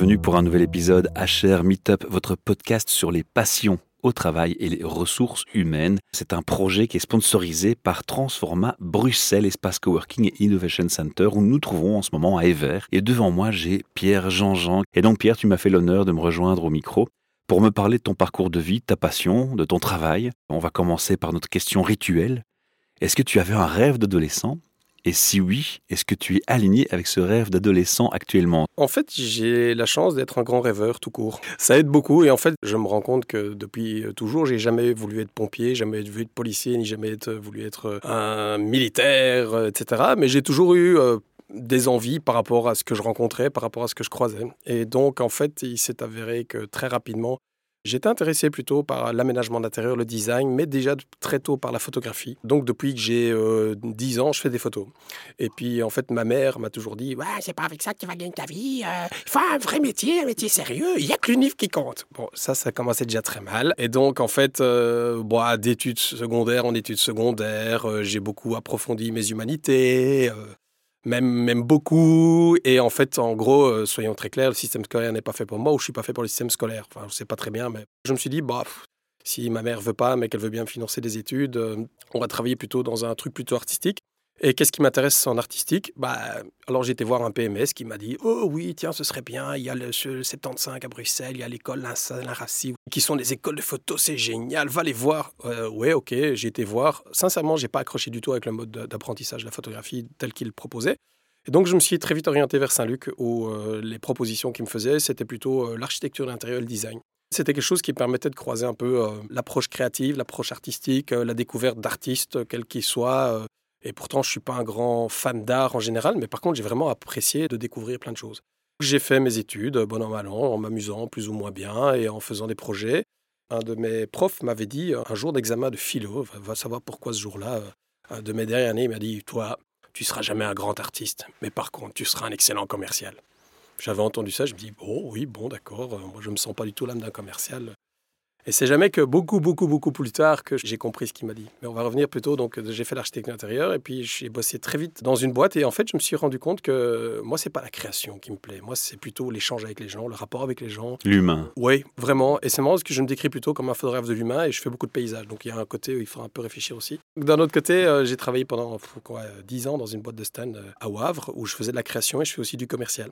bienvenue pour un nouvel épisode HR Meetup, votre podcast sur les passions au travail et les ressources humaines. C'est un projet qui est sponsorisé par Transforma Bruxelles, espace coworking et innovation center où nous nous trouvons en ce moment à Ever. Et devant moi, j'ai Pierre Jean-Jean. Et donc Pierre, tu m'as fait l'honneur de me rejoindre au micro pour me parler de ton parcours de vie, de ta passion, de ton travail. On va commencer par notre question rituelle. Est-ce que tu avais un rêve d'adolescent? Et si oui, est-ce que tu es aligné avec ce rêve d'adolescent actuellement? En fait, j'ai la chance d'être un grand rêveur tout court. Ça aide beaucoup et en fait, je me rends compte que depuis toujours, j'ai jamais voulu être pompier, jamais voulu être policier, ni jamais voulu être un militaire, etc. Mais j'ai toujours eu euh, des envies par rapport à ce que je rencontrais, par rapport à ce que je croisais. Et donc, en fait, il s'est avéré que très rapidement, J'étais intéressé plutôt par l'aménagement d'intérieur, le design, mais déjà très tôt par la photographie. Donc depuis que j'ai 10 euh, ans, je fais des photos. Et puis en fait, ma mère m'a toujours dit Ouais, c'est pas avec ça que tu vas gagner ta vie. Euh, il faut un vrai métier, un métier sérieux. Il n'y a que l'unif qui compte. Bon, ça, ça commençait déjà très mal. Et donc en fait, euh, d'études secondaires en études secondaires, j'ai beaucoup approfondi mes humanités même, même beaucoup. Et en fait, en gros, euh, soyons très clairs, le système scolaire n'est pas fait pour moi ou je suis pas fait pour le système scolaire. Enfin, je sais pas très bien, mais je me suis dit, bah, si ma mère veut pas, mais qu'elle veut bien financer des études, euh, on va travailler plutôt dans un truc plutôt artistique. Et qu'est-ce qui m'intéresse en artistique? Bah, Alors été voir un PMS qui m'a dit Oh oui, tiens, ce serait bien. Il y a le, 75 à Bruxelles, il y a l'école Saint-Rassi, qui sont des écoles de photo, c'est génial, va les voir. Euh, ouais, ok, j'ai été voir. Sincèrement, j'ai pas accroché du tout avec le mode d'apprentissage de la photographie tel qu'il proposait. Et donc je me suis très vite orienté vers Saint-Luc où euh, les propositions qu'il me faisait, c'était plutôt euh, l'architecture d'intérieur et le design. C'était quelque chose qui permettait de croiser un peu l'approche créative, l'approche artistique, la découverte d'artistes, quels qu'ils soient, et pourtant, je suis pas un grand fan d'art en général, mais par contre, j'ai vraiment apprécié de découvrir plein de choses. J'ai fait mes études, bon an, mal an, en m'amusant plus ou moins bien et en faisant des projets. Un de mes profs m'avait dit, un jour d'examen de philo, va savoir pourquoi ce jour-là, un de mes dernières années, il m'a dit Toi, tu seras jamais un grand artiste, mais par contre, tu seras un excellent commercial. J'avais entendu ça, je me dis Oh oui, bon, d'accord, moi je me sens pas du tout l'âme d'un commercial. Et c'est jamais que beaucoup, beaucoup, beaucoup plus tard que j'ai compris ce qu'il m'a dit. Mais on va revenir plutôt. Donc, j'ai fait l'architecture intérieure et puis j'ai bossé très vite dans une boîte. Et en fait, je me suis rendu compte que moi, c'est pas la création qui me plaît. Moi, c'est plutôt l'échange avec les gens, le rapport avec les gens. L'humain. Oui, vraiment. Et c'est marrant parce que je me décris plutôt comme un photographe de l'humain et je fais beaucoup de paysages. Donc, il y a un côté où il faut un peu réfléchir aussi. D'un autre côté, euh, j'ai travaillé pendant quoi, 10 ans dans une boîte de stand euh, à Wavre où je faisais de la création et je fais aussi du commercial.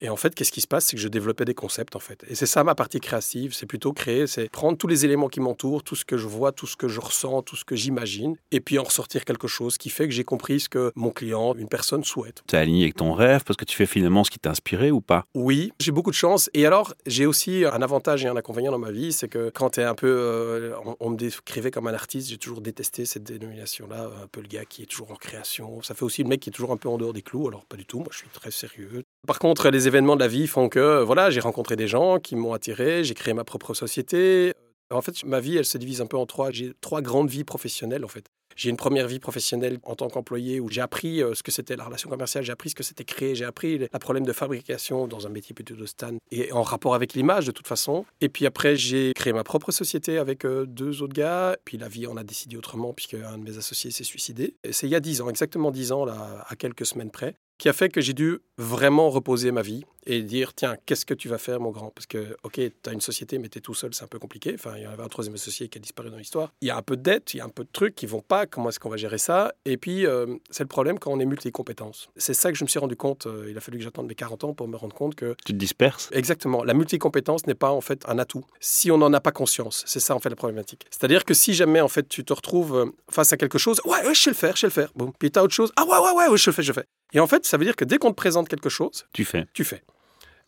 Et en fait, qu'est-ce qui se passe? C'est que je développais des concepts, en fait. Et c'est ça ma partie créative, c'est plutôt créer, c'est prendre tous les éléments qui m'entourent, tout ce que je vois, tout ce que je ressens, tout ce que j'imagine, et puis en ressortir quelque chose qui fait que j'ai compris ce que mon client, une personne souhaite. Tu es aligné avec ton rêve parce que tu fais finalement ce qui t'a inspiré ou pas? Oui, j'ai beaucoup de chance. Et alors, j'ai aussi un avantage et un inconvénient dans ma vie, c'est que quand tu es un peu... Euh, on, me décrivait comme un artiste, j'ai toujours détesté cette dénomination-là, un peu le gars qui est toujours en création. Ça fait aussi le mec qui est toujours un peu en dehors des clous, alors pas du tout, moi je suis très sérieux. Par contre, les événements de la vie font que voilà, j'ai rencontré des gens qui m'ont attiré, j'ai créé ma propre société. En fait, ma vie, elle se divise un peu en trois. J'ai trois grandes vies professionnelles, en fait. J'ai une première vie professionnelle en tant qu'employé où j'ai appris euh, ce que c'était la relation commerciale, j'ai appris ce que c'était créer, j'ai appris le problème de fabrication dans un métier plutôt de stand et en rapport avec l'image de toute façon. Et puis après, j'ai créé ma propre société avec euh, deux autres gars. Puis la vie en a décidé autrement puisque un de mes associés s'est suicidé. C'est il y a dix ans, exactement dix ans, là, à quelques semaines près qui a fait que j'ai dû vraiment reposer ma vie et dire tiens, qu'est-ce que tu vas faire, mon grand? Parce que, ok, tu as une société, mais tu es tout seul, c'est un peu compliqué. Enfin, il y avait un troisième associé qui a disparu dans l'histoire. Il y a un peu de dettes, il y a un peu de trucs qui vont pas. Comment est-ce qu'on va gérer ça? Et puis, euh, c'est le problème quand on est multi-compétences. C'est ça que je me suis rendu compte. Euh, il a fallu que j'attende mes 40 ans pour me rendre compte que. Tu te disperses? Exactement. La multi-compétence n'est pas en fait un atout si on n'en a pas conscience. C'est ça en fait la problématique. C'est-à-dire que si jamais en fait tu te retrouves euh, face à quelque chose, ouais, ouais je sais le faire, je sais le faire. Bon, puis tu as autre chose, ah ouais, ouais, ouais, je le fais, je le fais. Et en fait, ça veut dire que dès qu'on te présente quelque chose, tu fais. Tu fais.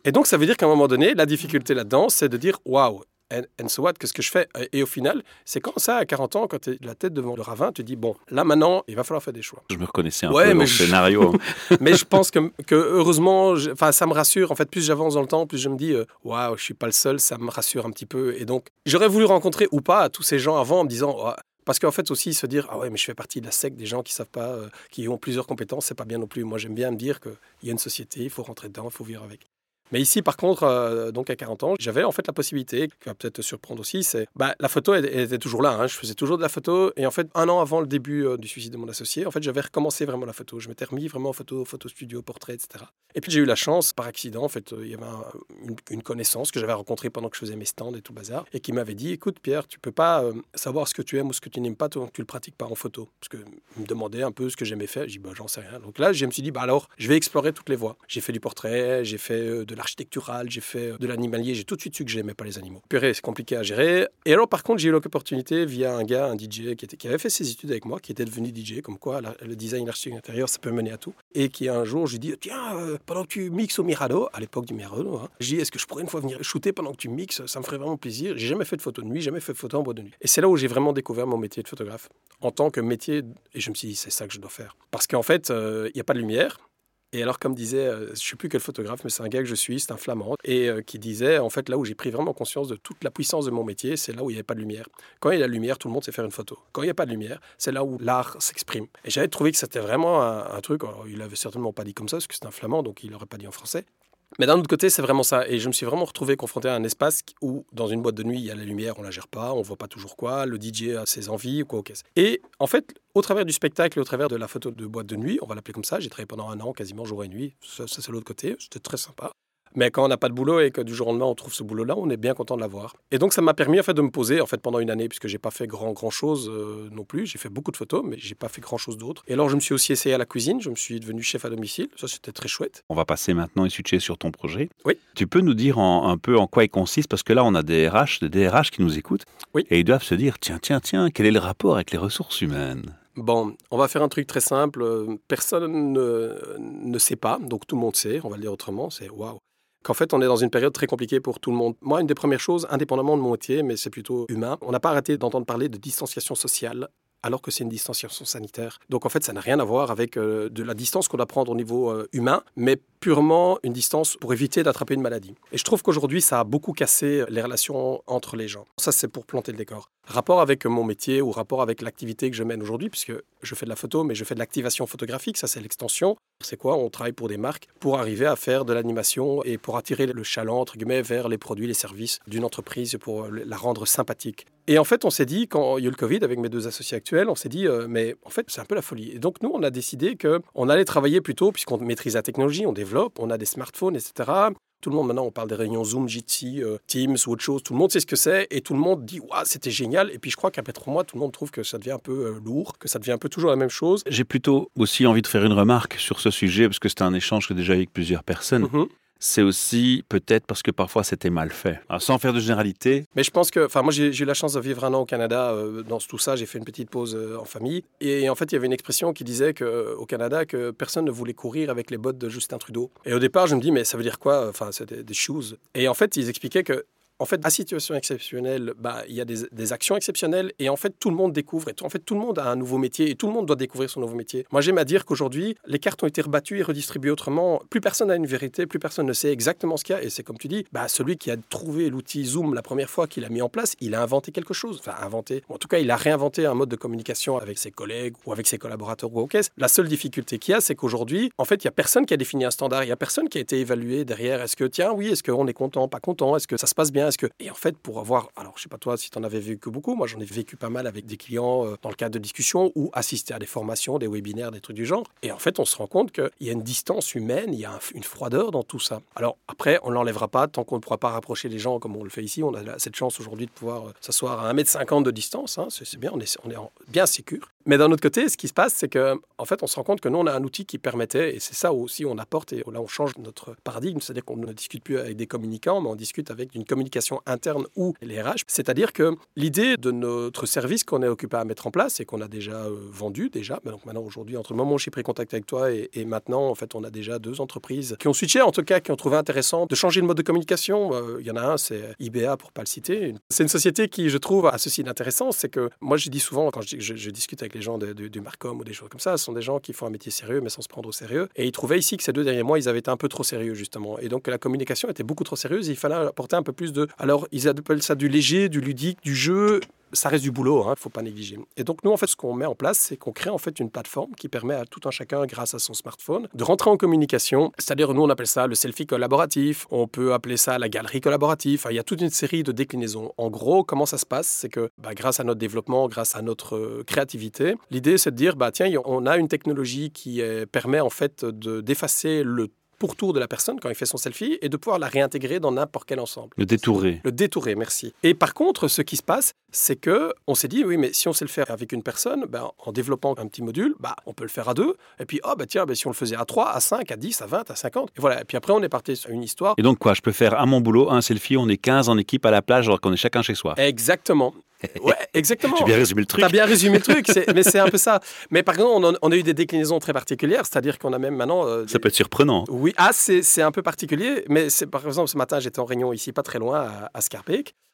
Et donc, ça veut dire qu'à un moment donné, la difficulté là-dedans, c'est de dire waouh, and, so what, qu'est-ce que je fais? Et au final, c'est quand ça, à 40 ans, quand tu es la tête devant le ravin, tu dis bon, là maintenant, il va falloir faire des choix. Je me reconnaissais un peu dans le scénario. mais je pense que, que heureusement, enfin, ça me rassure. En fait, plus j'avance dans le temps, plus je me dis euh, waouh, je suis pas le seul, ça me rassure un petit peu. Et donc, j'aurais voulu rencontrer ou pas tous ces gens avant en me disant parce qu'en fait aussi se dire ah ouais mais je fais partie de la secte des gens qui savent pas euh, qui ont plusieurs compétences c'est pas bien non plus. Moi j'aime bien me dire qu'il y a une société il faut rentrer dedans il faut vivre avec Mais ici, par contre, euh, donc à 40 ans, j'avais en fait la possibilité, qui va peut-être te surprendre aussi, c'est bah, la photo était toujours là. Hein. je faisais toujours de la photo. Et en fait, un an avant le début euh, du suicide de mon associé, en fait, j'avais recommencé vraiment la photo. Je m'étais remis vraiment en photo, photo studio, portrait, etc. Et puis j'ai eu la chance, par accident, en fait, il y avait une, connaissance que j'avais rencontrée pendant que je faisais mes stands et tout bazar, et qui m'avait dit, écoute Pierre, tu peux pas savoir ce que tu aimes ou ce que tu n'aimes pas tant que tu le pratiques pas en photo. Parce que me demandait un peu ce que j'aimais faire. J'ai dit, bah, j'en sais rien. Donc là, je me suis dit, bah alors, je vais explorer toutes les voies. J'ai fait du portrait, j'ai fait euh, de l'architectural, j'ai fait euh, de l'animalier. J'ai tout de suite su que j'aimais pas les animaux. Purée, c'est compliqué à gérer. Et alors, par contre, j'ai eu l'opportunité via un gars, un DJ qui, était, avait fait ses études avec moi, qui était devenu DJ, comme quoi le design, l'architecture intérieure, ça peut mener à tout. Et qui un jour, j'ai dit, tiens, euh, pendant que tu mixes au Mirado, à l'époque du Mirado, hein, j'ai dit, est-ce que je pourrais une fois venir shooter pendant que tu mixes? Ça me ferait vraiment plaisir. J'ai jamais fait de photo de nuit, jamais fait de photo en bois de nuit. Et c'est là où j'ai vraiment découvert mon métier de photographe en tant que métier. Et je me suis dit, c'est ça que je dois faire. Parce qu'en fait, il n'y a pas de lumière. Et alors, comme disait, euh, je ne sais plus quel photographe, mais c'est un gars que je suis, c'est un flamand, et euh, qui disait, en fait, là où j'ai pris vraiment conscience de toute la puissance de mon métier, c'est là où il n'y avait pas de lumière. Quand il y a la lumière, tout le monde sait faire une photo. Quand il n'y a pas de lumière, c'est là où l'art s'exprime. Et j'avais trouvé que c'était vraiment un, truc, alors, il avait certainement pas dit comme ça, parce que c'est un flamand, donc il n'aurait pas dit en français, mais d'un autre côté, c'est vraiment ça. Et je me suis vraiment retrouvé confronté à un espace où, dans une boîte de nuit, il y a la lumière, on la gère pas, on voit pas toujours quoi, le DJ a ses envies, quoi, ok. Et en fait, au travers du spectacle et au travers de la photo de boîte de nuit, on va l'appeler comme ça, j'ai travaillé pendant un an, quasiment jour et nuit. Ça c'est l'autre côté, c'était très sympa. Mais quand on n'a pas de boulot et que du jour au lendemain on trouve ce boulot-là, on est bien content de l'avoir. Et donc ça m'a permis en fait de me poser en fait pendant une année puisque j'ai pas fait grand grand chose euh, non plus. J'ai fait beaucoup de photos, mais j'ai pas fait grand chose d'autre. Et alors je me suis aussi essayé à la cuisine. Je me suis devenu chef à domicile. Ça c'était très chouette. On va passer maintenant et switcher sur ton projet. Oui. Tu peux nous dire un peu en quoi il consiste? Parce que là on a des RH, des DRH qui nous écoutent. Oui. Et ils doivent se dire tiens tiens tiens quel est le rapport avec les ressources humaines? Bon, on va faire un truc très simple. Personne ne, ne, sait pas, donc tout le monde sait. On va le dire autrement. C'est waouh qu'en fait, on est dans une période très compliquée pour tout le monde. Moi, une des premières choses, indépendamment de mon métier, mais c'est plutôt humain, on n'a pas arrêté d'entendre parler de distanciation sociale alors que c'est une distanciation sanitaire. Donc en fait, ça n'a rien à voir avec euh, de la distance qu'on doit prendre au niveau euh, humain, mais purement une distance pour éviter d'attraper une maladie. Et je trouve qu'aujourd'hui, ça a beaucoup cassé les relations entre les gens. Ça, c'est pour planter le décor. Rapport avec mon métier ou rapport avec l'activité que je mène aujourd'hui, puisque je fais de la photo, mais je fais de l'activation photographique, ça c'est l'extension. C'est quoi? On travaille pour des marques pour arriver à faire de l'animation et pour attirer le chaland, entre guillemets, vers les produits, les services d'une entreprise pour la rendre sympathique. Et en fait, on s'est dit, quand il y a eu le Covid, avec mes deux associés actuels, on s'est dit, euh, mais en fait, c'est un peu la folie. Et donc, nous, on a décidé qu'on allait travailler plutôt, puisqu'on maîtrise la technologie, on développe, on a des smartphones, etc. Tout le monde, maintenant, on parle des réunions Zoom, Jitsi, euh, Teams ou autre chose. Tout le monde sait ce que c'est et tout le monde dit Waouh, c'était génial. Et puis, je crois qu'après trois mois, tout le monde trouve que ça devient un peu euh, lourd, que ça devient un peu toujours la même chose. J'ai plutôt aussi envie de faire une remarque sur ce sujet parce que c'était un échange que j'ai déjà eu avec plusieurs personnes. Mm-hmm c'est aussi peut-être parce que parfois c'était mal fait. sans faire de généralité. Mais je pense que, enfin, moi j'ai eu la chance de vivre un an au Canada. Euh, dans tout ça, j'ai fait une petite pause euh, en famille. Et en fait, il y avait une expression qui disait que, euh, au Canada que personne ne voulait courir avec les bottes de Justin Trudeau. Et au départ, je me dis, mais ça veut dire quoi? Enfin, c'était des shoes. Et en fait, ils expliquaient que en fait, à situation exceptionnelle, bah, il y a des, actions exceptionnelles et en fait, tout le monde découvre. Et en fait, tout le monde a un nouveau métier et tout le monde doit découvrir son nouveau métier. Moi, j'aime à dire qu'aujourd'hui, les cartes ont été rebattues et redistribuées autrement. Plus personne n'a une vérité, plus personne ne sait exactement ce qu'il y a. Et c'est comme tu dis, bah, celui qui a trouvé l'outil Zoom la première fois qu'il a mis en place, il a inventé quelque chose. Enfin, inventé. En tout cas, il a réinventé un mode de communication avec ses collègues ou avec ses collaborateurs ou au caisse. La seule difficulté qu'il y a, c'est qu'aujourd'hui, en fait, il n'y a personne qui a défini un standard. Il n'y a personne qui a été évalué derrière. Est-ce que, tiens, oui, est-ce qu'on est content, pas content? Est-ce que ça se passe bien? Et en fait, pour avoir, alors je sais pas toi si tu en avais vécu beaucoup, moi j'en ai vécu pas mal avec des clients euh, dans le cadre de discussions ou assister à des formations, des webinaires, des trucs du genre. Et en fait, on se rend compte qu'il y a une distance humaine, il y a une froideur dans tout ça. Alors après, on l'enlèvera pas tant qu'on ne pourra pas rapprocher les gens comme on le fait ici. On a cette chance aujourd'hui de pouvoir euh, s'asseoir à 1m50 de distance, hein. c'est bien, on est, on est bien sécure. Mais d'un autre côté, ce qui se passe, c'est que en fait, on se rend compte que nous, on a un outil qui permettait, et c'est ça aussi on apporte, et là, on change notre paradigme, c'est-à-dire qu'on ne discute plus avec des communicants, mais on discute avec une communication interne ou les RH. C'est-à-dire que l'idée de notre service qu'on est occupé à mettre en place et qu'on a déjà euh, vendu déjà, donc maintenant aujourd'hui, entre le moment où j'ai pris contact avec toi et, maintenant, en fait, on a déjà deux entreprises qui ont switché, en tout cas, qui ont trouvé intéressant de changer de mode de communication. Euh, il y en a un, c'est IBA pour pas le citer. C'est une société qui, je trouve, a ceci d'intéressant, c'est que moi, je dis souvent quand je discute avec les gens du Marcom ou des choses comme ça. Ce sont des gens qui font un métier sérieux, mais sans se prendre au sérieux. Et ils trouvaient ici que ces deux derniers mois, ils avaient été un peu trop sérieux, justement. Et donc, la communication était beaucoup trop sérieuse. il fallait apporter un peu plus de. Alors, ils appellent ça du léger, du ludique, du jeu, ça reste du boulot, il ne faut pas négliger. Et donc nous, en fait, ce qu'on met en place, c'est qu'on crée en fait une plateforme qui permet à tout un chacun, grâce à son smartphone, de rentrer en communication. C'est-à-dire, nous, on appelle ça le selfie collaboratif, on peut appeler ça la galerie collaborative. il y a toute une série de déclinaisons. En gros, comment ça se passe C'est que bah, grâce à notre développement, grâce à notre euh, créativité, l'idée, c'est de dire, bah, tiens, on a une technologie qui permet en fait d'effacer le pourtour de la personne quand il fait son selfie et de pouvoir la réintégrer dans n'importe quel ensemble. Le détourer. Le détourer, merci. Et par contre, ce qui se passe, c'est que on s'est dit, oui, mais si on sait le faire avec une personne, ben, en développant un petit module, bah, on peut le faire à deux. Et puis, oh, bah, tiens, ben, si on le faisait à trois, à cinq, à dix, à vingt, à cinquante. Et voilà. Et puis après, on est parti sur une histoire. Et donc, quoi, je peux faire à mon boulot un selfie, on est 15 en équipe à la plage alors qu'on est chacun chez soi. Exactement. Ouais, exactement. J'ai bien résumé le truc. Tu as bien résumé le truc, mais c'est un peu ça. Mais par contre, on a, eu des déclinaisons très particulières, c'est-à-dire qu'on a même maintenant. Euh, ça peut être surprenant. Oui, ah, c'est un peu particulier, mais par exemple, ce matin, j'étais en réunion ici, pas très loin, à, à.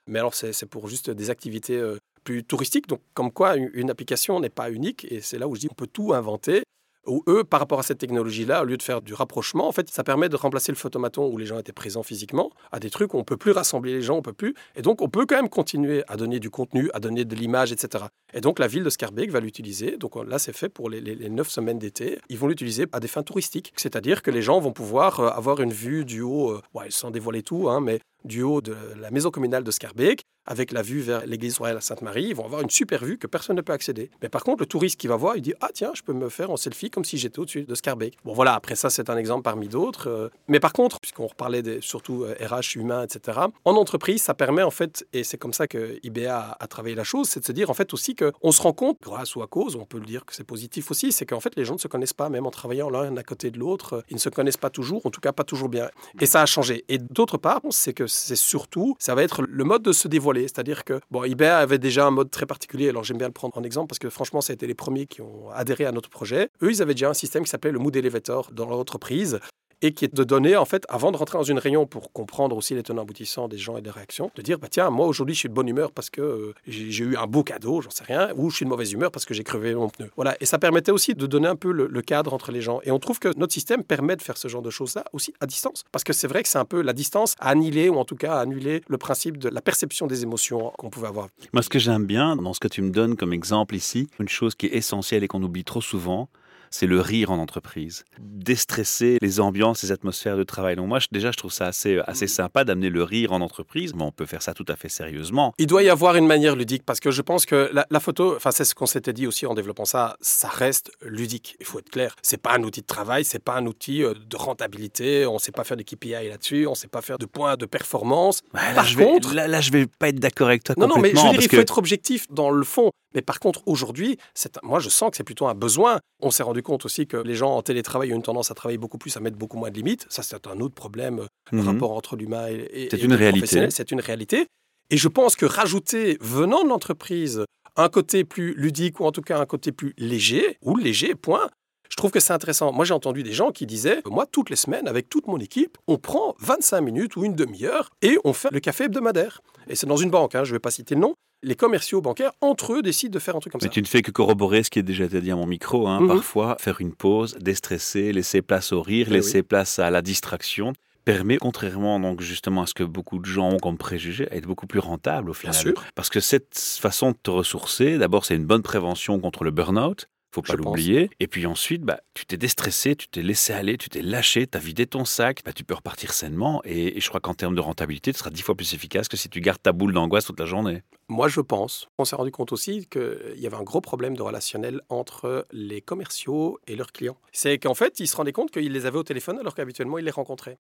Mais alors, c'est pour juste des activités euh, plus touristiques. Donc, comme quoi, une application n'est pas unique. Et c'est là où je dis on peut tout inventer où eux, par rapport à cette technologie-là, au lieu de faire du rapprochement, en fait, ça permet de remplacer le photomaton où les gens étaient présents physiquement à des trucs où on peut plus rassembler les gens, on peut plus. Et donc, on peut quand même continuer à donner du contenu, à donner de l'image, etc. Et donc, la ville de Scarbeck va l'utiliser. Donc là, c'est fait pour les, neuf semaines d'été. Ils vont l'utiliser à des fins touristiques. C'est-à-dire que les gens vont pouvoir euh, avoir une vue du haut, euh, ouais, sans dévoiler tout, hein, mais du haut de la maison communale de Scarbeck, avec la vue vers l'église royale à Sainte-Marie. Ils vont avoir une super vue que personne ne peut accéder. Mais par contre, le touriste qui va voir, il dit Ah, tiens, je peux me faire en selfie comme si j'étais au-dessus de Scarbeck. Bon, voilà, après ça, c'est un exemple parmi d'autres. Euh. Mais par contre, puisqu'on reparlait des, surtout RH euh, humain, etc., en entreprise, ça permet en fait, et c'est comme ça que IBA a, travaillé la chose, c'est de se dire en fait aussi qu'on se rend compte, grâce ou à cause, on peut le dire que c'est positif aussi, c'est qu'en fait, les gens ne se connaissent pas, même en travaillant l'un à côté de l'autre, ils ne se connaissent pas toujours, en tout cas pas toujours bien. Et ça a changé. Et d'autre part, c'est que c'est surtout ça va être le mode de se dévoiler. C'est-à-dire que, bon, avait déjà un mode très particulier, alors j'aime bien le prendre en exemple parce que franchement, ça a été les premiers qui ont adhéré à notre projet. Eux, ils avaient déjà un système qui s'appelait le Mood Elevator dans leur entreprise et qui est de donner, en fait, avant de rentrer dans une réunion pour comprendre aussi les tenants aboutissants des gens et des réactions, de dire, bah tiens, moi aujourd'hui je suis de bonne humeur parce que euh, j'ai eu un beau cadeau, j'en sais rien, ou je suis de mauvaise humeur parce que j'ai crevé mon pneu. Voilà, et ça permettait aussi de donner un peu le, cadre entre les gens. Et on trouve que notre système permet de faire ce genre de choses-là aussi à distance. Parce que c'est vrai que c'est un peu la distance à annihiler, ou en tout cas à annuler le principe de la perception des émotions qu'on pouvait avoir. Moi, ce que j'aime bien dans ce que tu me donnes comme exemple ici, une chose qui est essentielle et qu'on oublie trop souvent, c'est le rire en entreprise. Déstresser les ambiances, les atmosphères de travail. Donc moi, déjà, je trouve ça assez, assez sympa d'amener le rire en entreprise, mais on peut faire ça tout à fait sérieusement. Il doit y avoir une manière ludique, parce que je pense que la, photo, enfin c'est ce qu'on s'était dit aussi en développant ça, ça reste ludique. Il faut être clair. C'est pas un outil de travail, c'est pas un outil euh, de rentabilité. On sait pas faire de KPI là-dessus, on sait pas faire de points de performance. là, Par je contre, vais, là, je vais pas être d'accord avec toi. Non, non, mais je veux dire, il faut être objectif dans le fond. Mais par contre, aujourd'hui, moi, je sens que c'est plutôt un besoin. On s'est rendu compte aussi que les gens en télétravail ont une tendance à travailler beaucoup plus, à mettre beaucoup moins de limites. Ça, c'est un autre problème, le mhm. rapport entre l'humain et, une réalité. C'est une réalité. Et je pense que rajouter, venant de l'entreprise, un côté plus ludique ou en tout cas un côté plus léger, ou léger, point, je trouve que c'est intéressant. Moi, j'ai entendu des gens qui disaient, moi, toutes les semaines, avec toute mon équipe, on prend 25 minutes ou une demi-heure et on fait le café hebdomadaire. Et c'est dans une banque, hein, je ne vais pas citer le nom, les commerciaux bancaires, entre eux, décident de faire un truc comme ça. Mais tu ne fais que corroborer ce qui est déjà été dit à mon micro. Hein. Mhm. Parfois, faire une pause, déstresser, laisser place au rire, eh laisser place à la distraction permet, contrairement donc justement à ce que beaucoup de gens ont comme préjugé, à être beaucoup plus rentable au final. Bien sûr. Parce que cette façon de te ressourcer, d'abord, c'est une bonne prévention contre le burn-out faut pas l'oublier. Et puis ensuite, bah, tu t'es déstressé, tu t'es laissé aller, tu t'es lâché, tu as vidé ton sac, bah, tu peux repartir sainement. Et, je crois qu'en termes de rentabilité, tu seras dix fois plus efficace que si tu gardes ta boule d'angoisse toute la journée. Moi, je pense. On s'est rendu compte aussi qu'il y avait un gros problème de relationnel entre les commerciaux et leurs clients. C'est qu'en fait, ils se rendaient compte qu'ils les avaient au téléphone alors qu'habituellement, ils les rencontraient.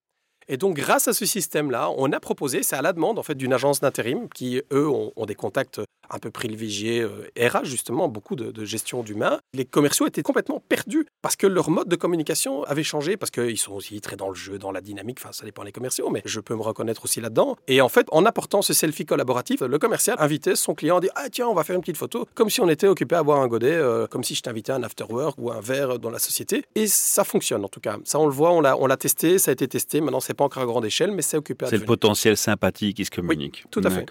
Et donc, grâce à ce système-là, on a proposé, c'est à la demande en fait d'une agence d'intérim qui, eux, ont, des contacts un peu privilégiés, euh, RH justement, beaucoup de, gestion d'humains. Les commerciaux étaient complètement perdus parce que leur mode de communication avait changé, parce qu'ils sont aussi très dans le jeu, dans la dynamique, enfin ça dépend des commerciaux, mais je peux me reconnaître aussi là-dedans. Et en fait, en apportant ce selfie collaboratif, le commercial invitait son client à dire Ah tiens, on va faire une petite photo, comme si on était occupé à boire un godet, euh, comme si je t'invitais un after work ou un verre dans la société. Et ça fonctionne en tout cas. Ça, on le voit, on l'a testé, ça a été testé. Maintenant, c'est pas encore à grande échelle, mais c'est occupé à C'est le potentiel sympathique qui se communique. tout à fait.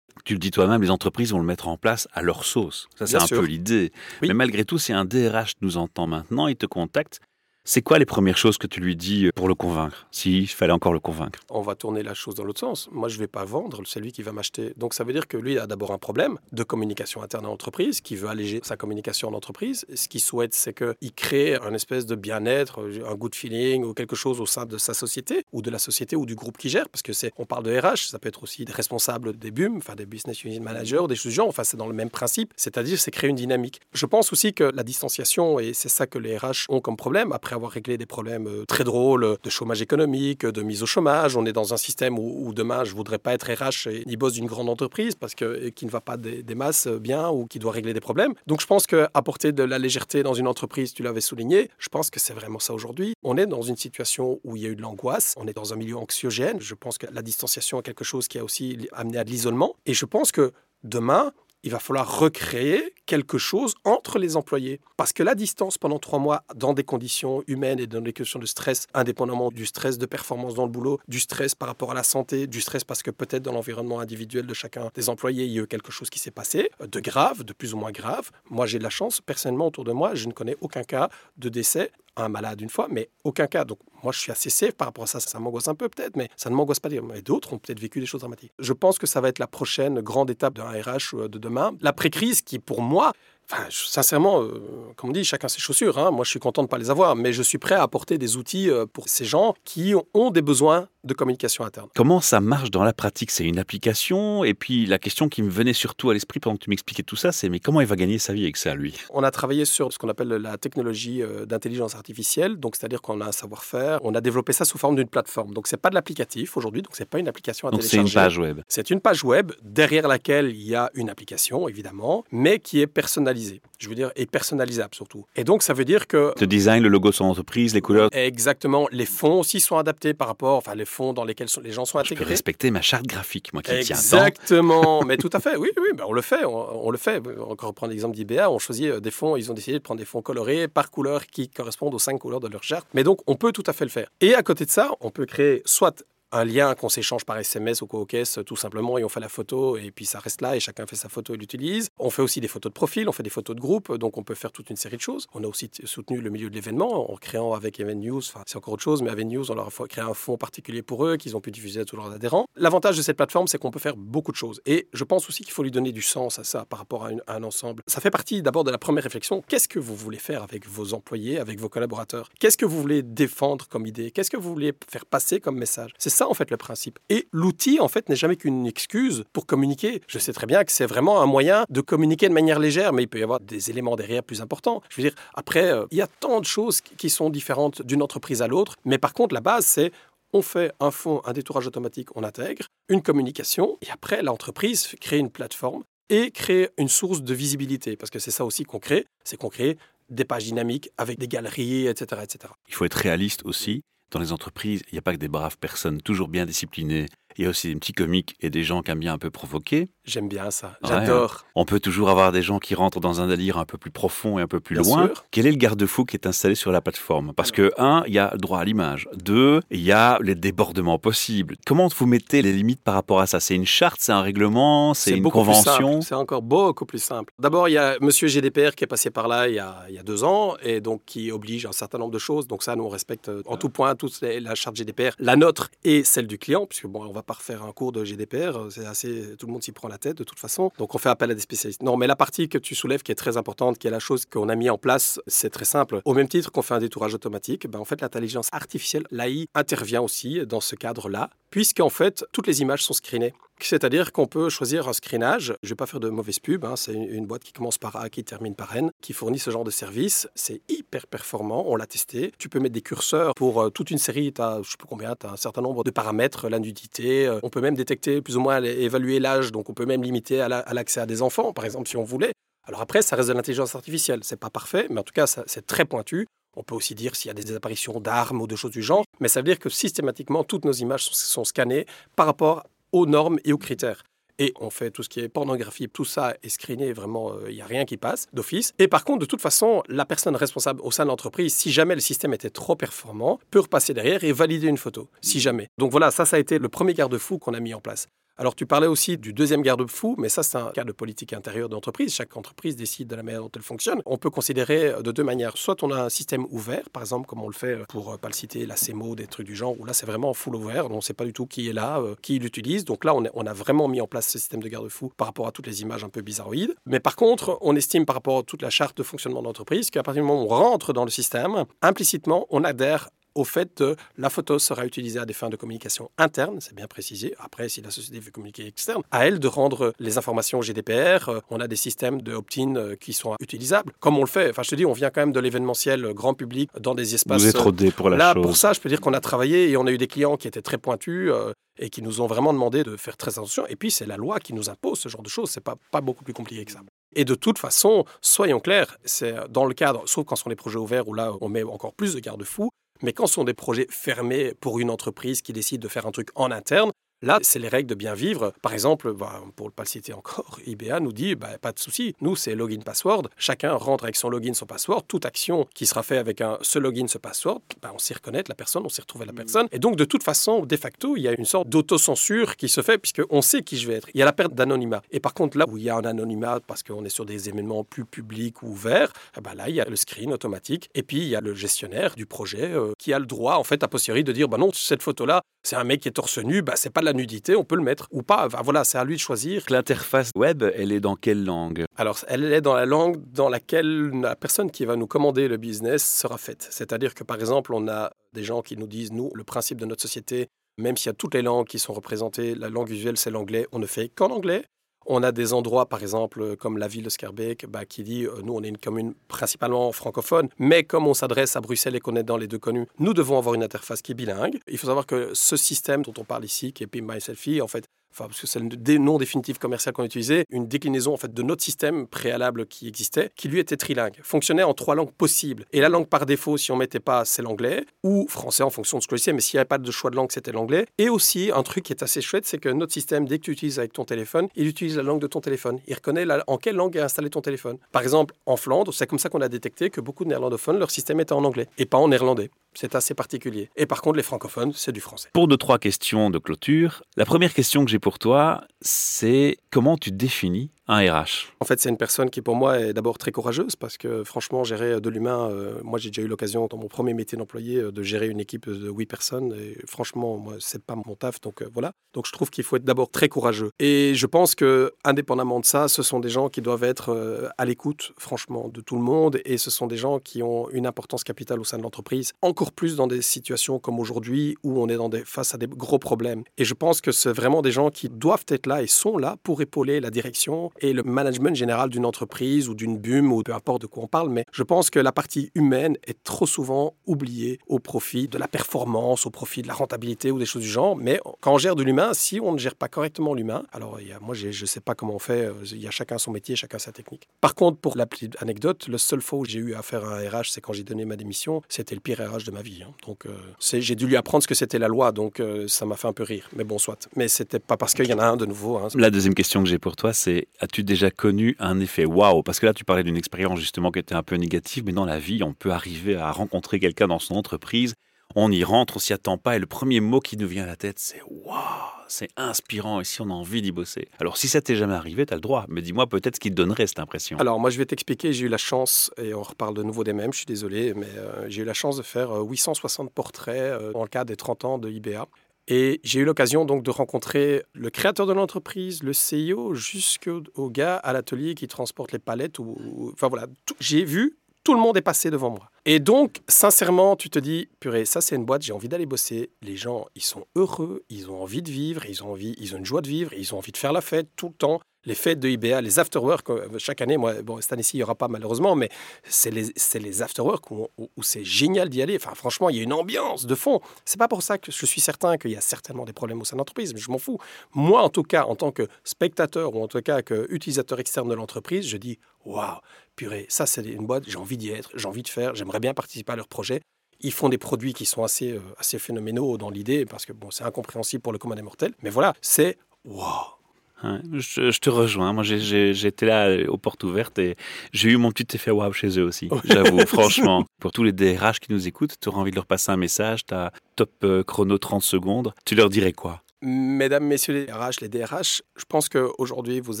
Tu le dis toi-même, les entreprises vont le mettre en place à leur sauce. Ça, c'est un peu l'idée. Mais malgré tout, si un DRH nous entend maintenant, il te contacte, C'est quoi les premières choses que tu lui dis pour le convaincre, s'il fallait encore le convaincre? On va tourner la chose dans l'autre sens. Moi, je ne vais pas vendre, c'est lui qui va m'acheter. Donc ça veut dire que lui a d'abord un problème de communication interne en entreprise, qui veut alléger sa communication en entreprise. Ce qu'il souhaite, c'est qu'il crée un espèce de bien-être, un good feeling ou quelque chose au sein de sa société, ou de la société ou du groupe qui gère, parce que c'est, on parle de RH, ça peut être aussi des responsables des BUM, enfin des business unit managers, des choses genre, enfin c'est dans le même principe, c'est-à-dire c'est créer une dynamique. Je pense aussi que la distanciation, et c'est ça que les RH ont comme problème, après avoir réglé des problèmes euh, très drôle de chômage économique, de mise au chômage. On est dans un système où, demain, je voudrais pas être RH et ni boss d'une grande entreprise parce que qui ne va pas des, masses bien ou qui doit régler des problèmes. Donc je pense qu'apporter de la légèreté dans une entreprise, tu l'avais souligné, je pense que c'est vraiment ça aujourd'hui. On est dans une situation où il y a eu de l'angoisse, on est dans un milieu anxiogène. Je pense que la distanciation est quelque chose qui a aussi amené à de l'isolement. Et je pense que demain, il va falloir recréer quelque chose entre les employés. Parce que la distance pendant trois mois, dans des conditions humaines et dans des questions de stress, indépendamment du stress de performance dans le boulot, du stress par rapport à la santé, du stress parce que peut-être dans l'environnement individuel de chacun des employés, il y a eu quelque chose qui s'est passé, de grave, de plus ou moins grave. Moi, j'ai de la chance, personnellement, autour de moi, je ne connais aucun cas de décès un malade une fois, mais aucun cas. Donc moi, je suis assez safe par rapport à ça. Ça m'angoisse un peu peut-être, mais ça ne m'angoisse pas. Et d'autres ont peut-être vécu des choses dramatiques. Je pense que ça va être la prochaine grande étape d'un RH euh, de demain. L'après-crise qui, pour moi, Enfin, sincèrement, euh, comme on dit, chacun ses chaussures. Hein. Moi, je suis content de ne pas les avoir, mais je suis prêt à apporter des outils euh, pour ces gens qui ont des besoins de communication interne. Comment ça marche dans la pratique? C'est une application? Et puis la question qui me venait surtout à l'esprit pendant que tu m'expliquais tout ça, c'est mais comment il va gagner sa vie avec ça, lui? On a travaillé sur ce qu'on appelle la technologie euh, d'intelligence artificielle, donc c'est-à-dire qu'on a un savoir-faire. On a développé ça sous forme d'une plateforme. Donc c'est pas de l'applicatif aujourd'hui, donc c'est pas une application à donc c'est une page web. C'est une page web derrière laquelle il y a une application évidemment, mais qui est personnalisée. Je veux dire, et personnalisable surtout. Et donc ça veut dire que le design, le logo de son entreprise, les couleurs. Exactement. Les fonds aussi sont adaptés par rapport, enfin les fonds dans lesquels les gens sont intégrés. Je peux respecter ma charte graphique, moi qui tiens Exactement, mais tout à fait, oui, oui, ben on le fait, on, le fait. Encore reprendre l'exemple d'IBA, on choisit euh, des fonds, ils ont décidé de prendre des fonds colorés par couleur qui correspondent aux cinq couleurs de leur charte. Mais donc, on peut tout à fait le faire. Et à côté de ça, on peut créer soit un lien qu'on s'échange par SMS ou co-caisse tout simplement et on fait la photo et puis ça reste là et chacun fait sa photo et l'utilise. On fait aussi des photos de profil, on fait des photos de groupe, donc on peut faire toute une série de choses. On a aussi soutenu le milieu de l'événement en créant avec Event News, enfin c'est encore autre chose, mais Event News, on leur a créé un fonds particulier pour eux qu'ils ont pu diffuser à tous leurs adhérents. L'avantage de cette plateforme, c'est qu'on peut faire beaucoup de choses et je pense aussi qu'il faut lui donner du sens à ça par rapport à, un ensemble. Ça fait partie d'abord de la première réflexion. Qu'est-ce que vous voulez faire avec vos employés, avec vos collaborateurs? Qu'est-ce que vous voulez défendre comme idée? Qu'est-ce que vous voulez faire passer comme message? C'est ça en fait le principe. Et l'outil, en fait, n'est jamais qu'une excuse pour communiquer. Je sais très bien que c'est vraiment un moyen de communiquer de manière légère, mais il peut y avoir des éléments derrière plus importants. Je veux dire, après, euh, il y a tant de choses qui sont différentes d'une entreprise à l'autre, mais par contre, la base, c'est on fait un fonds, un détourage automatique, on intègre, une communication, et après, l'entreprise crée une plateforme et crée une source de visibilité, parce que c'est ça aussi qu'on crée, c'est qu'on crée des pages dynamiques avec des galeries, etc., etc. Il faut être réaliste aussi. Dans les entreprises, il n'y a pas que des braves personnes toujours bien disciplinées il y a aussi des petits comiques et des gens qui aiment bien un peu provoquer. J'aime bien ça, j'adore. on peut toujours avoir des gens qui rentrent dans un délire un peu plus profond et un peu plus loin. Quel est le garde-fou qui est installé sur la plateforme? Parce que, un, il y a le droit à l'image. Deux, il y a les débordements possibles. Comment vous mettez les limites par rapport à ça? C'est une charte, c'est un règlement, c'est une convention? C'est encore beaucoup plus simple. D'abord, il y a Monsieur GDPR qui est passé par là il y, a, il y a deux ans et donc qui oblige un certain nombre de choses. Donc ça, nous, on respecte en tout point toute la charte GDPR, la nôtre et celle du client, puisque bon, on va pas refaire un cours de GDPR. C'est assez, tout le monde s'y prend la tête de toute façon. Donc on fait appel à des spécialistes. Non, mais la partie que tu soulèves qui est très importante, qui est la chose qu'on a mis en place, c'est très simple. Au même titre qu'on fait un détourage automatique, ben en fait l'intelligence artificielle, l'AI, intervient aussi dans ce cadre-là, puisqu'en fait toutes les images sont screenées. C'est-à-dire qu'on peut choisir un screenage. Je ne vais pas faire de mauvaise pub. Hein. C'est une, boîte qui commence par A, qui termine par N, qui fournit ce genre de service. C'est hyper performant. On l'a testé. Tu peux mettre des curseurs pour euh, toute une série. Tu as, je sais combien, tu as un certain nombre de paramètres, la nudité. Euh, on peut même détecter plus ou moins évaluer l'âge. Donc on peut même limiter à l'accès à, des enfants, par exemple, si on voulait. Alors après, ça reste de l'intelligence artificielle. C'est pas parfait, mais en tout cas, c'est très pointu. On peut aussi dire s'il y a des apparitions d'armes ou de choses du genre, mais ça veut dire que systématiquement, toutes nos images sont, scannées par rapport aux normes et aux critères. Et on fait tout ce qui est pornographie, tout ça est screené, vraiment, il euh, n'y a rien qui passe d'office. Et par contre, de toute façon, la personne responsable au sein de l'entreprise, si jamais le système était trop performant, peut repasser derrière et valider une photo, si jamais. Donc voilà, ça, ça a été le premier garde-fou qu'on a mis en place. Alors tu parlais aussi du deuxième garde-fou, mais ça c'est un cas de politique intérieure d'entreprise. Chaque entreprise décide de la manière dont elle fonctionne. On peut considérer de deux manières. Soit on a un système ouvert, par exemple comme on le fait pour, pas le citer, la CMO, des trucs du genre, où là c'est vraiment full ouvert, on ne sait pas du tout qui est là, euh, qui l'utilise. Donc là on, on a vraiment mis en place ce système de garde-fou par rapport à toutes les images un peu bizarroïdes. Mais par contre, on estime par rapport à toute la charte de fonctionnement d'entreprise qu'à partir du moment où on rentre dans le système, implicitement on adhère au fait que la photo sera utilisée à des fins de communication interne, c'est bien précisé. Après, si la société veut communiquer externe, à elle de rendre les informations GDPR. Euh, on a des systèmes de opt-in euh, qui sont utilisables, comme on le fait. Enfin, je te dis, on vient quand même de l'événementiel euh, grand public dans des espaces. Vous êtes rodé pour la Là, chose. pour ça, je peux dire qu'on a travaillé et on a eu des clients qui étaient très pointus. et qui nous ont vraiment demandé de faire très attention. Et puis, c'est la loi qui nous impose ce genre de choses. C'est pas, pas beaucoup plus compliqué que ça. Et de toute façon, soyons clairs, c'est dans le cadre, sauf quand ce sont des projets ouverts où là, on met encore plus de garde-fous, mais quand sont des projets fermés pour une entreprise qui décide de faire un truc en interne, Là, c'est les règles de bien vivre. Par exemple, bah, pour ne pas le citer encore, IBA nous dit bah, pas de souci. Nous, c'est login password. Chacun rentre avec son login, son password. Toute action qui sera faite avec un, ce login, ce password, bah, on sait reconnaître la personne, on sait retrouver la personne. Et donc, de toute façon, de facto, il y a une sorte d'autocensure qui se fait puisqu'on sait qui je vais être. Il y a la perte d'anonymat. Et par contre, là où il y a un anonymat parce qu'on est sur des événements plus publics ou ouverts, ben là, il y a le screen automatique. Et puis, il y a le gestionnaire du projet euh, qui a le droit, en fait, a posteriori, de dire bah non, cette photo-là, c'est un mec qui est torse nu, bah, c'est pas de la nudité, on peut le mettre ou pas. Enfin, voilà, c'est à lui de choisir. L'interface web, elle est dans quelle langue? Alors, elle est dans la langue dans laquelle la personne qui va nous commander le business sera faite. C'est-à-dire que, par exemple, on a des gens qui nous disent, nous, le principe de notre société, même s'il y a toutes les langues qui sont représentées, la langue visuelle, c'est l'anglais, on ne fait qu'en anglais. On a des endroits, par exemple, comme la ville de Scarbeck, bah, qui dit euh, nous, on est une commune principalement francophone, mais comme on s'adresse à Bruxelles et qu'on est dans les deux communes, nous devons avoir une interface qui est bilingue. Il faut savoir que ce système dont on parle ici, qui est Pim My Selfie, en fait, enfin, parce que c'est le nom définitif commercial qu'on utilisait, une déclinaison en fait de notre système préalable qui existait, qui lui était trilingue, fonctionnait en trois langues possibles. Et la langue par défaut, si on mettait pas, c'est l'anglais ou français en fonction de ce que je sais, mais s'il n'y avait pas de choix de langue, c'était l'anglais. Et aussi un truc qui est assez chouette, c'est que notre système, dès que tu utilises avec ton téléphone, il utilise la langue de ton téléphone. Il reconnaît en quelle langue est installé ton téléphone. Par exemple, en Flandre, c'est comme ça qu'on a détecté que beaucoup de néerlandophones, leur système était en anglais et pas en néerlandais. C'est assez particulier. Et par contre, les francophones, c'est du français. Pour deux, trois questions de clôture, la première question que j'ai pour toi, c'est comment tu définis RH En fait, c'est une personne qui, pour moi, est d'abord très courageuse parce que, franchement, gérer de l'humain, euh, moi, j'ai déjà eu l'occasion, dans mon premier métier d'employé, euh, de gérer une équipe de huit personnes. Et franchement, moi, c'est pas mon taf. Donc, euh, voilà. Donc, je trouve qu'il faut être d'abord très courageux. Et je pense que, indépendamment de ça, ce sont des gens qui doivent être à l'écoute, franchement, de tout le monde. Et ce sont des gens qui ont une importance capitale au sein de l'entreprise, encore plus dans des situations comme aujourd'hui où on est dans des, face à des gros problèmes. Et je pense que c'est vraiment des gens qui doivent être là et sont là pour épauler la direction et le management général d'une entreprise ou d'une BUM ou peu importe de quoi on parle. Mais je pense que la partie humaine est trop souvent oubliée au profit de la performance, au profit de la rentabilité ou des choses du genre. Mais quand on gère de l'humain, si on ne gère pas correctement l'humain, alors moi je ne sais pas comment on fait, euh, il y a chacun son métier, chacun sa technique. Par contre, pour la petite anecdote, le seul fois où j'ai eu à faire un RH, c'est quand j'ai donné ma démission. C'était le pire RH de ma vie. hein. Donc euh, j'ai dû lui apprendre ce que c'était la loi, donc euh, ça m'a fait un peu rire. Mais bon, soit. Mais c'était pas parce qu'il y en a un de nouveau. hein. La deuxième question que j'ai pour toi, c'est as-tu déjà connu un effet waouh? Parce que là, tu parlais d'une expérience justement qui était un peu négative, mais dans la vie, on peut arriver à rencontrer quelqu'un dans son entreprise, on y rentre, on s'y attend pas, et le premier mot qui nous vient à la tête, c'est waouh c'est inspirant et si on a envie d'y bosser? Alors si ça t'est jamais arrivé, tu as le droit, mais dis-moi peut-être ce qui te donnerait cette impression. Alors moi je vais t'expliquer, j'ai eu la chance, et on reparle de nouveau des mêmes, je suis désolé, mais euh, j'ai eu la chance de faire euh, 860 portraits euh, dans le cadre des 30 ans de IBA. Et j'ai eu l'occasion donc de rencontrer le créateur de l'entreprise, le CEO, jusqu'au au gars à l'atelier qui transporte les palettes. Ou, enfin voilà, j'ai vu, tout le monde est passé devant moi. Et donc, sincèrement, tu te dis, purée, ça c'est une boîte, j'ai envie d'aller bosser. Les gens, ils sont heureux, ils ont envie de vivre, ils ont envie, ils ont une joie de vivre, ils ont envie de faire la fête tout le temps. Les fêtes de IBA, les afterwork, euh, chaque année, moi, bon, cette année-ci, il n'y aura pas malheureusement, mais c'est les, les afterwork où, c'est génial d'y aller. Enfin, franchement, il y a une ambiance de fond. C'est pas pour ça que je suis certain qu'il y a certainement des problèmes au sein de l'entreprise, mais je m'en fous. Moi, en tout cas, en tant que spectateur ou en tout cas que utilisateur externe de l'entreprise, je dis, waouh, purée, ça c'est une boîte, j'ai envie d'y être, j'ai envie de faire, j'aimerais bien participer à leur projet. Ils font des produits qui sont assez, euh, assez phénoménaux dans l'idée, parce que bon, c'est incompréhensible pour le commun des mortels. Mais voilà, c'est waouh. Ouais, je, je te rejoins. Moi, j'étais là euh, aux portes ouvertes et j'ai eu mon petit effet waouh chez eux aussi. J'avoue, franchement. Pour tous les DRH qui nous écoutent, tu auras envie de leur passer un message, tu as top euh, chrono 30 secondes. Tu leur dirais quoi? Mesdames, messieurs les RH, les DRH, je pense qu'aujourd'hui, vous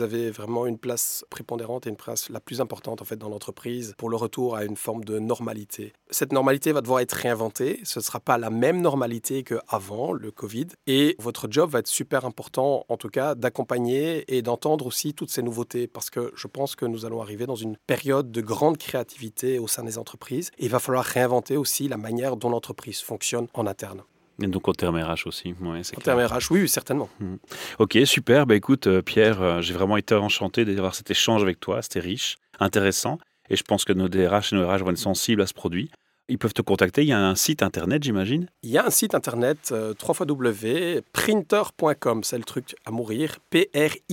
avez vraiment une place prépondérante et une place la plus importante en fait dans l'entreprise pour le retour à une forme de normalité. Cette normalité va devoir être réinventée. Ce ne sera pas la même normalité qu'avant le Covid. Et votre job va être super important, en tout cas, d'accompagner et d'entendre aussi toutes ces nouveautés parce que je pense que nous allons arriver dans une période de grande créativité au sein des entreprises. Et il va falloir réinventer aussi la manière dont l'entreprise fonctionne en interne. Et donc en termes RH aussi. Ouais, en termes RH, oui, certainement. Hmm. Ok, super. Bah, écoute, euh, Pierre, euh, j'ai vraiment été enchanté d'avoir cet échange avec toi. C'était riche, intéressant. Et je pense que nos DRH et nos RH vont être sensibles à ce produit. Ils peuvent te contacter. Il y a un site internet, j'imagine? Il y a un site internet, euh, www.printer.com. C'est le truc à mourir. P-R-I-I-N-T-R.com.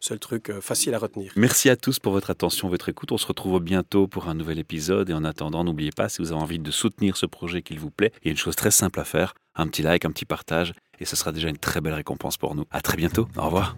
C'est le truc euh, facile à retenir. Merci à tous pour votre attention, votre écoute. On se retrouve bientôt pour un nouvel épisode. Et en attendant, n'oubliez pas, si vous avez envie de soutenir ce projet qu'il vous plaît, il y a une chose très simple à faire un petit like, un petit partage. Et ce sera déjà une très belle récompense pour nous. À très bientôt. Au revoir.